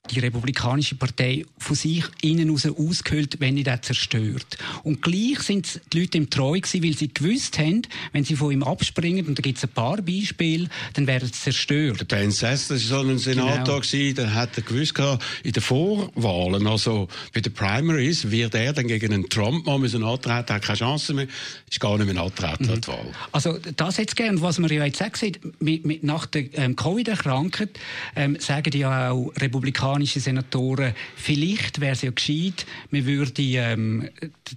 die Republikanische Partei von sich innen raus ausgehöhlt, wenn nicht zerstört. Und gleich sind die Leute ihm treu gewesen, weil sie gewusst haben, wenn sie von ihm abspringen, und da gibt es ein paar Beispiele, dann werden sie zerstört. Der Sass, das war so ein Senator, genau. der hat er gewusst gehabt, in den Vorwahlen, also bei den Primaries, wird er dann gegen einen Trump mal müssen antreten, hat keine Chance mehr, ist gar nicht mehr antreten mhm. Wahl. Also das jetzt gern, was man ja jetzt auch sieht, mit, mit, nach der ähm, Covid-Erkrankung ähm, sagen ja auch Republikaner, republikanische Senatoren, vielleicht wäre es ja gescheit, man würde ähm,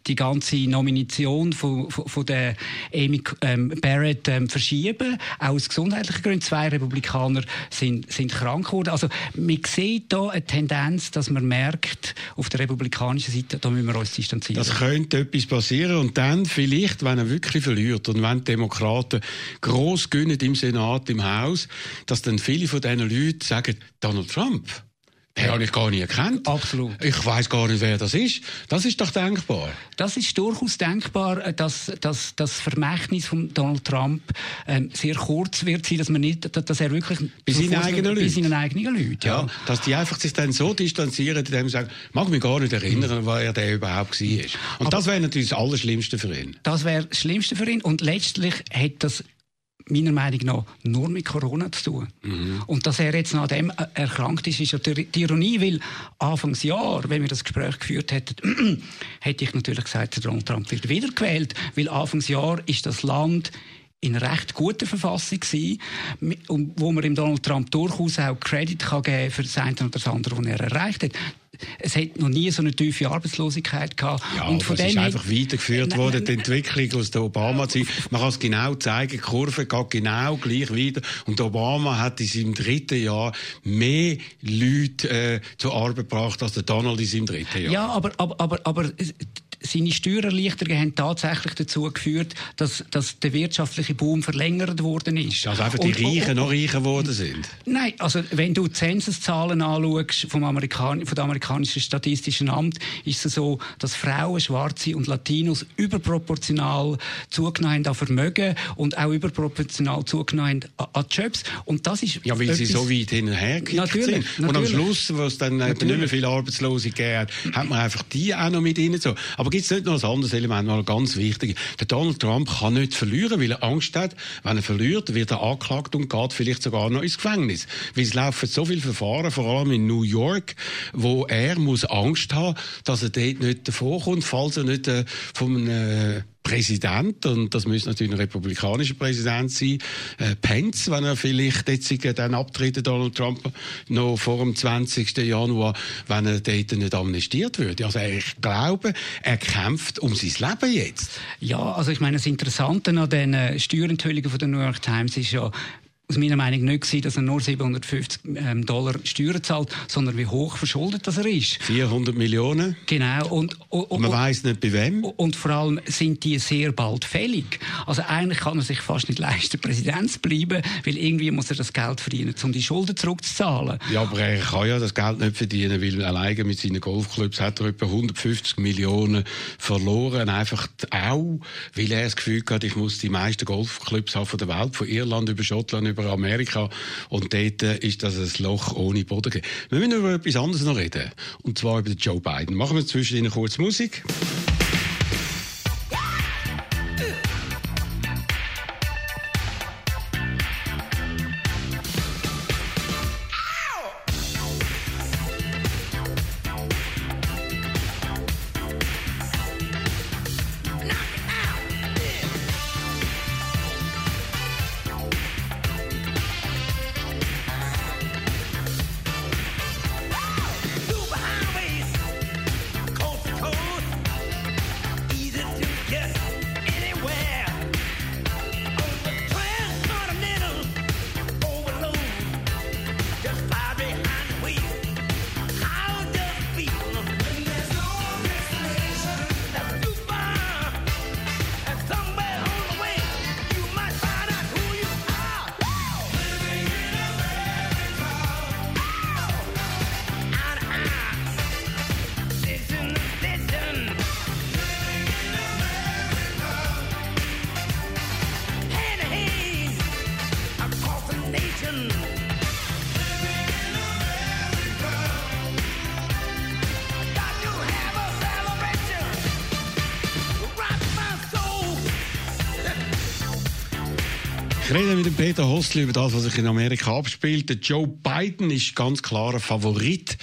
die ganze Nomination von, von, von der Amy ähm, Barrett ähm, verschieben, auch aus gesundheitlichen Gründen. Zwei Republikaner sind, sind krank geworden. Also man sieht hier eine Tendenz, dass man merkt, auf der republikanischen Seite, da müssen wir uns distanzieren. Das könnte etwas passieren und dann vielleicht, wenn er wirklich verliert und wenn die Demokraten gross gönnen im Senat, im Haus, dass dann viele von diesen Leuten sagen, Donald Trump, den habe ich gar nicht erkannt. Absolut. Ich weiß gar nicht, wer das ist. Das ist doch denkbar. Das ist durchaus denkbar, dass, dass das Vermächtnis von Donald Trump ähm, sehr kurz wird sein, dass man nicht, dass er wirklich bei seinen eigenen Leuten, bei seinen eigenen Leuten ja. ja. dass die einfach sich dann so distanzieren, indem sie sagen, mag mich gar nicht erinnern, mhm. wer der überhaupt war. Und Aber das wäre natürlich das Allerschlimmste für ihn. Das wäre das Schlimmste für ihn. Und letztlich hat das meiner Meinung nach nur mit Corona zu tun. Mhm. Und dass er jetzt nach dem äh, erkrankt ist, ist ja die Ironie, weil Anfangsjahr, wenn wir das Gespräch geführt hätten, hätte ich natürlich gesagt, Donald Trump wird wiedergewählt, weil Anfangsjahr ist das Land in recht guter Verfassung gewesen, wo man ihm Donald Trump durchaus auch Credit kann geben für das eine oder das andere, was er erreicht hat es hat noch nie so eine tiefe Arbeitslosigkeit gehabt. Ja, und von es ist einfach weitergeführt worden, die Entwicklung aus der Obama-Zeit. Man kann es genau zeigen, die Kurve geht genau gleich weiter. Und Obama hat in seinem dritten Jahr mehr Leute äh, zur Arbeit gebracht als der Donald in seinem dritten Jahr. Ja, aber, aber, aber, aber seine Steuererleichterungen haben tatsächlich dazu geführt, dass, dass der wirtschaftliche Boom verlängert worden ist. Also einfach die und, Reichen noch reicher geworden sind? Nein, also wenn du die Zensuszahlen anschaust vom, Amerikan vom amerikanischen Statistischen Amt, ist es so, dass Frauen, Schwarze und Latinos überproportional zugenommen haben an Vermögen und auch überproportional zugenommen haben an Jobs. Und das ist ja, weil sie so weit hinterher sind. Natürlich. Und am Schluss, wo es dann nicht mehr viel Arbeitslose hat, hat man einfach die auch noch mit ihnen so. Aber aber gibt es nicht noch ein anderes Element, mal ganz wichtig. Der Donald Trump kann nicht verlieren, weil er Angst hat, wenn er verliert, wird er angeklagt und geht vielleicht sogar noch ins Gefängnis. Weil es laufen so viele Verfahren, vor allem in New York, wo er muss Angst haben, dass er dort nicht davor falls er nicht äh, einem äh, Präsident, und das müsste natürlich ein republikanischer Präsident sein, äh, Pence, wenn er vielleicht jetzt dann abtritt, Donald Trump, noch vor dem 20. Januar, wenn er dort nicht amnestiert würde. Also ich glaube, er kämpft um sein Leben jetzt. Ja, also ich meine, das Interessante an den Steuerenthüllungen von der New York Times ist ja, aus meiner Meinung nicht gewesen, dass er nur 750 ähm, Dollar Steuern zahlt, sondern wie hoch verschuldet das er ist. 400 Millionen. Genau. Und, und, und man weiß nicht bei wem. Und vor allem sind die sehr bald fällig. Also eigentlich kann er sich fast nicht leisten, Präsident zu bleiben, weil irgendwie muss er das Geld verdienen, um die Schulden zurückzuzahlen. Ja, aber er kann ja das Geld nicht verdienen, weil alleine mit seinen Golfclubs hat er etwa 150 Millionen verloren. Einfach auch, weil er das Gefühl hat, ich muss die meisten Golfclubs haben von der Welt, von Irland über Schottland, über über Amerika. Und dort äh, ist das ein Loch ohne Boden. Wir müssen über etwas anderes noch reden. Und zwar über Joe Biden. Machen wir zwischendurch kurz Musik. Peter Hostli über das, was sich in Amerika abspielt. Joe Biden ist ganz klarer Favorit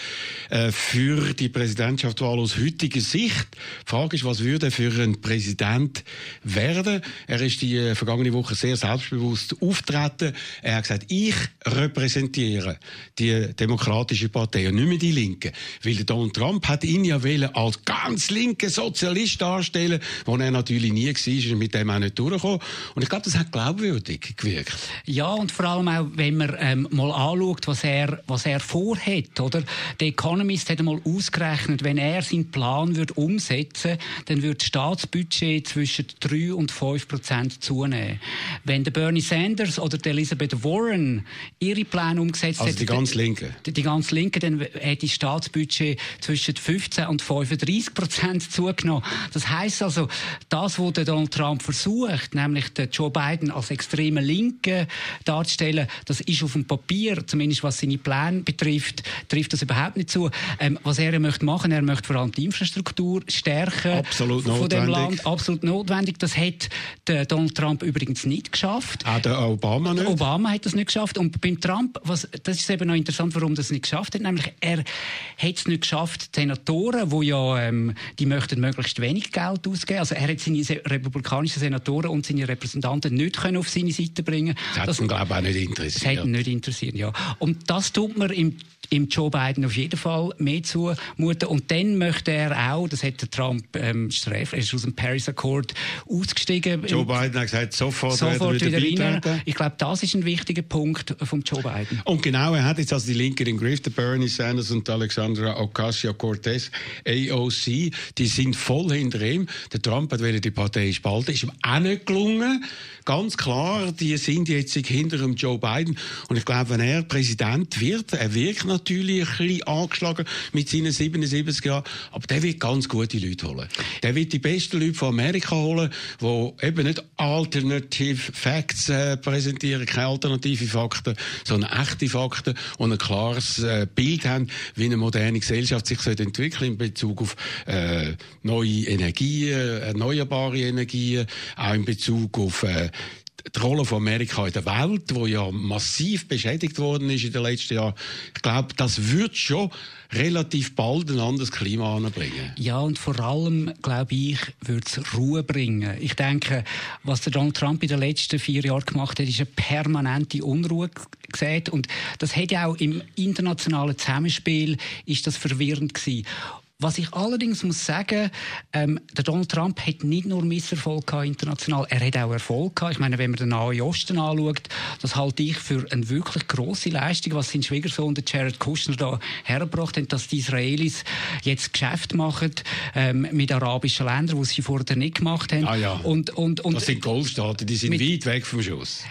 äh, für die Präsidentschaftswahl aus heutiger Sicht. Die Frage ist, was würde er für ein Präsident werden? Er ist die äh, vergangene Woche sehr selbstbewusst auftreten. Er hat gesagt, ich repräsentiere die Demokratische Partei und nicht mehr die Linke. Weil Donald Trump hat ihn ja wollen als ganz linke Sozialist darstellen, wo er natürlich nie war, ist mit dem auch nicht durchgekommen. Und ich glaube, das hat glaubwürdig gewirkt. Ja, und vor allem auch, wenn man ähm, mal anschaut, was er, was er vorhat, oder? Der Economist hat einmal ausgerechnet, wenn er seinen Plan würde umsetzen dann würde das Staatsbudget zwischen 3 und 5 Prozent zunehmen. Wenn der Bernie Sanders oder die Elizabeth Warren ihre Pläne umgesetzt Also hätten, die ganz Linken. die, die ganz Linke, dann hätte das Staatsbudget zwischen 15 und 35 Prozent zugenommen. Das heißt also, das, was der Donald Trump versucht, nämlich den Joe Biden als extreme Linke darzustellen, das ist auf dem Papier, zumindest was seine Pläne betrifft, trifft das überhaupt nicht zu. Ähm, was er möchte machen, er möchte vor allem die Infrastruktur stärken Absolut von dem notwendig. Land. Absolut notwendig. Das hat der Donald Trump übrigens nicht geschafft. Auch der Obama nicht. Obama hat das nicht geschafft. Und beim Trump, was, das ist eben noch interessant, warum das nicht geschafft hat. Nämlich, er hat es nicht geschafft, die Senatoren, die ja, ähm, die möchten möglichst wenig Geld ausgeben. Also, er hat seine se- republikanischen Senatoren und seine Repräsentanten nicht können auf seine Seite bringen. Das hat ihn, glaube ich, auch nicht das interessiert. hat ihn nicht interessiert, ja. Und das tut mir im, im Joe Biden auf jeden Fall mehr zumuten. Und dann möchte er auch, das hat der Trump ähm, sträf, er ist aus dem Paris Accord ausgestiegen. Joe Biden hat gesagt, sofort, sofort wird er wieder rein. Ich glaube, das ist ein wichtiger Punkt von Joe Biden. Und genau, er hat jetzt also die Linken im Griff, der Bernie Sanders und Alexandra Ocasio-Cortez, AOC, die sind voll hinter ihm. Der Trump hat wollte die Partei spalten, ist ihm auch nicht gelungen. Ganz klar, die sind jetzt hinter dem Joe Biden. Und ich glaube, wenn er Präsident wird, er wirkt natürlich ein bisschen angeschlagen mit seinen 77 Jahren, aber der wird ganz gute Leute holen. Der wird die besten Leute von Amerika holen, die eben nicht Alternative Facts äh, präsentieren, keine alternative Fakten, sondern echte Fakten und ein klares äh, Bild haben, wie eine moderne Gesellschaft sich entwickeln in Bezug auf äh, neue Energien, erneuerbare Energien, auch in Bezug auf äh, die Rolle von Amerika in der Welt, wo ja massiv beschädigt worden ist in den letzten Jahren. Ich glaube, das wird schon relativ bald ein anderes Klima anbringen. Ja, und vor allem, glaube ich, würde es Ruhe bringen. Ich denke, was der Donald Trump in den letzten vier Jahren gemacht hat, ist eine permanente Unruhe gesät. Und das hat ja auch im internationalen Zusammenspiel ist das verwirrend gewesen. Was ich allerdings muss sagen, ähm, der Donald Trump hat nicht nur Misserfolg gehabt international, er hat auch Erfolg gehabt. Ich meine, wenn man den Nahen Osten anschaut, das halte ich für eine wirklich große Leistung, was sein Schwiegersohn, der Jared Kushner, da hergebracht hat, dass die Israelis jetzt Geschäft machen ähm, mit arabischen Ländern, die sie vorher nicht gemacht haben. Ah ja. Und, und, und Das sind Golfstaaten, die sind Mit- weit weg vom Schuss.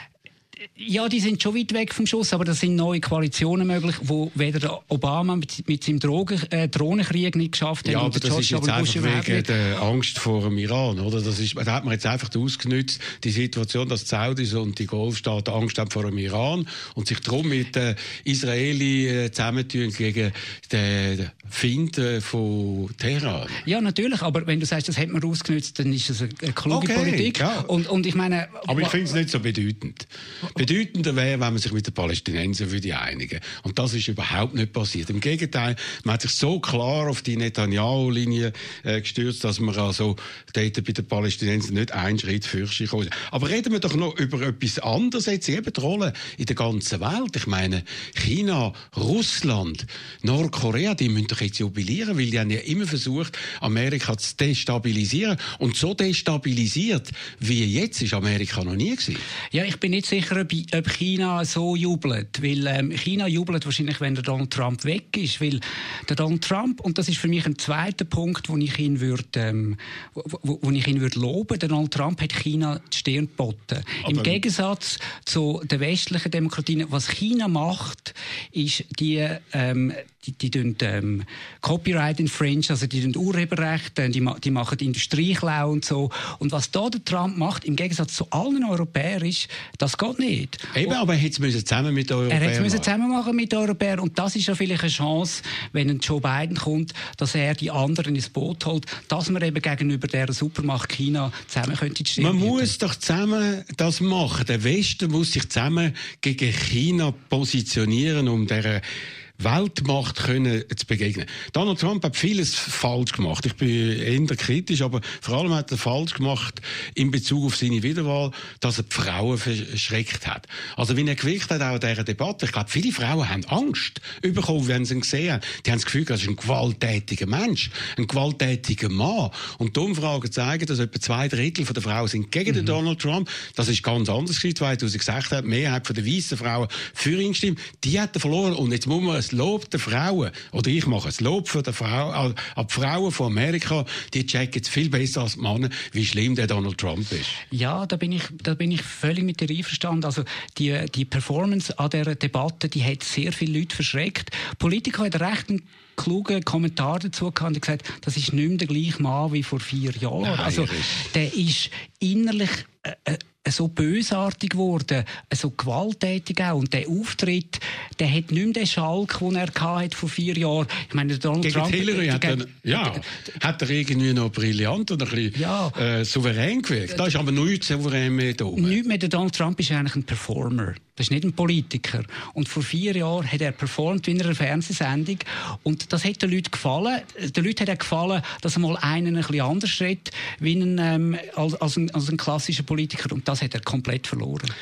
Ja, die sind schon weit weg vom Schuss, aber das sind neue Koalitionen möglich, wo weder der Obama mit, mit seinem Drogen, äh, Drohnenkrieg nicht geschafft hat. Ja, aber das ist George jetzt W. Bush einfach wegen nicht. der Angst vor dem Iran, oder? Das ist, da hat man jetzt einfach ausgenutzt, die Situation, dass die Saudis und die Golfstaaten Angst haben vor dem Iran und sich darum mit den Israeli äh, zusammentun gegen den Find äh, von Teheran. Ja, natürlich, aber wenn du sagst, das hat man ausgenutzt, dann ist das eine, eine kluge Okay, Politik. ja. Und, und ich meine... Aber ich finde es nicht so bedeutend. Bedeutender wäre, wenn man sich mit den Palästinensern würde einigen. Und das ist überhaupt nicht passiert. Im Gegenteil, man hat sich so klar auf die Netanyahu-Linie äh, gestürzt, dass man also dort bei den Palästinensern nicht einen Schritt fürchte gekommen ist. Aber reden wir doch noch über etwas anderes jetzt, eben die Rolle in der ganzen Welt. Ich meine, China, Russland, Nordkorea, die müssen doch jetzt jubilieren, weil die haben ja immer versucht, Amerika zu destabilisieren. Und so destabilisiert wie jetzt ist Amerika noch nie gewesen. Ja, ich bin nicht sicher, ob, ob China so jubelt. Weil ähm, China jubelt wahrscheinlich, wenn der Donald Trump weg ist. Weil der Donald Trump, und das ist für mich ein zweiter Punkt, wo ich ihn würde, ähm, wo, wo, wo ich ihn würde loben, der Donald Trump hat China die Stirn geboten. Im Aber- Gegensatz zu den westlichen Demokratien, was China macht, ist die, ähm, die, die tun, ähm, Copyright infringe, also die tun Urheberrecht, äh, die, die machen Industrieklau und so. Und was da der Trump macht, im Gegensatz zu allen Europäern, ist, das geht nicht. Eben, aber er hätte es zusammen mit den Er Europäern hätte es zusammen machen mit den Europäern und das ist ja vielleicht eine Chance, wenn ein Joe Biden kommt, dass er die anderen ins Boot holt, dass man eben gegenüber der Supermacht China zusammen könnte Stimme Man muss doch zusammen das machen. Der Westen muss sich zusammen gegen China positionieren, um der Weltmacht können zu begegnen. Donald Trump hat vieles falsch gemacht. Ich bin eher kritisch, aber vor allem hat er falsch gemacht in Bezug auf seine Wiederwahl, dass er die Frauen verschreckt hat. Also, wie er gewirkt hat, auch in dieser Debatte, ich glaube, viele Frauen haben Angst bekommen, wenn sie ihn gesehen haben. Die haben das Gefühl, das ist ein gewalttätiger Mensch, ein gewalttätiger Mann. Und die Umfragen zeigen, dass etwa zwei Drittel der Frauen sind gegen den Donald Trump. Das ist ganz anders gewesen. 2006 hat die Mehrheit der weißen Frauen für ihn gestimmt. Die hat er verloren. Und jetzt muss man das Lob der Frauen, oder ich mache es, Lob für die Frau, an an die Frauen von Amerika, die checken jetzt viel besser als die Männer, wie schlimm der Donald Trump ist. Ja, da bin ich, da bin ich völlig mit dir einverstanden. Also die, die Performance an dieser Debatte, die hat sehr viele Leute verschreckt. Politiker hat recht einen klugen Kommentar dazu gehabt und gesagt, das ist nicht mehr der gleiche Mann wie vor vier Jahren. Nein, also er der ist innerlich äh, äh, so bösartig geworden, so gewalttätig auch. Und der Auftritt, der hat nicht mehr den Schalk, den er gehabt hat vor vier Jahren. Ich meine, Donald Gegen Trump... Hillary hat er, ja, hat er irgendwie noch brillant und ein bisschen Ja. äh, souverän gewirkt. Da ist aber nichts souverän mehr da oben. Nicht mehr der Donald Trump ist eigentlich ein Performer. Das ist nicht ein Politiker. Und vor vier Jahren hat er performt in einer Fernsehsendung. Und das hat den Leuten gefallen. Den Leuten hat er gefallen, dass er mal einen ein bisschen anders redet, wie ein, ähm, als, als, ein, als ein klassischer Politiker. Und das hat er komplett verloren.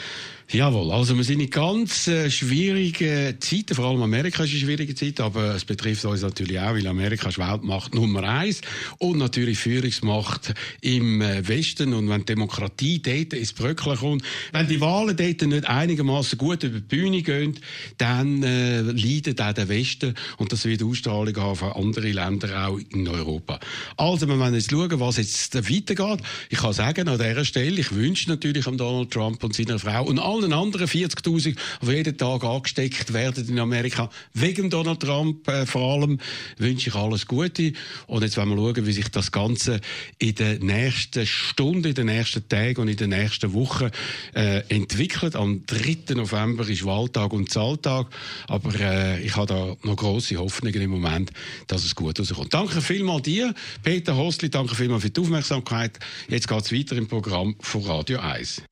Jawohl, also wir sind in ganz äh, schwierigen Zeiten, vor allem Amerika ist eine schwierige Zeit, aber es betrifft uns natürlich auch, weil Amerika ist Weltmacht Nummer eins und natürlich Führungsmacht im äh, Westen und wenn die Demokratie dort ins Bröckeln kommt, wenn die Wahlen dort nicht einigermaßen gut über die Bühne gehen, dann äh, leidet auch der Westen und das wird Ausstrahlung haben für andere Länder auch in Europa. Also wir wollen jetzt schauen, was jetzt weitergeht. Ich kann sagen, an dieser Stelle, ich wünsche natürlich Donald Trump und seiner Frau und allen anderen 40.000, die jeden Tag angesteckt werden in Amerika, wegen Donald Trump äh, vor allem, wünsche ich alles Gute. Und jetzt wollen wir schauen, wie sich das Ganze in den nächsten Stunden, in den nächsten Tagen und in den nächsten Wochen äh, entwickelt. Am 3. November ist Wahltag und Zahltag, aber äh, ich habe da noch große Hoffnungen im Moment, dass es gut rauskommt. Danke vielmals dir, Peter Hostli, danke vielmals für die Aufmerksamkeit. Jetzt geht es weiter im Programm von Radio 1.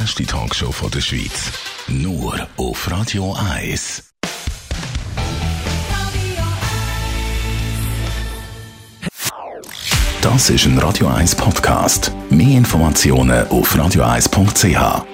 Legendärste Talkshow von der Schweiz. Nur auf Radio 1. Das ist ein Radio 1 Podcast. Mehr Informationen auf radio1.ch.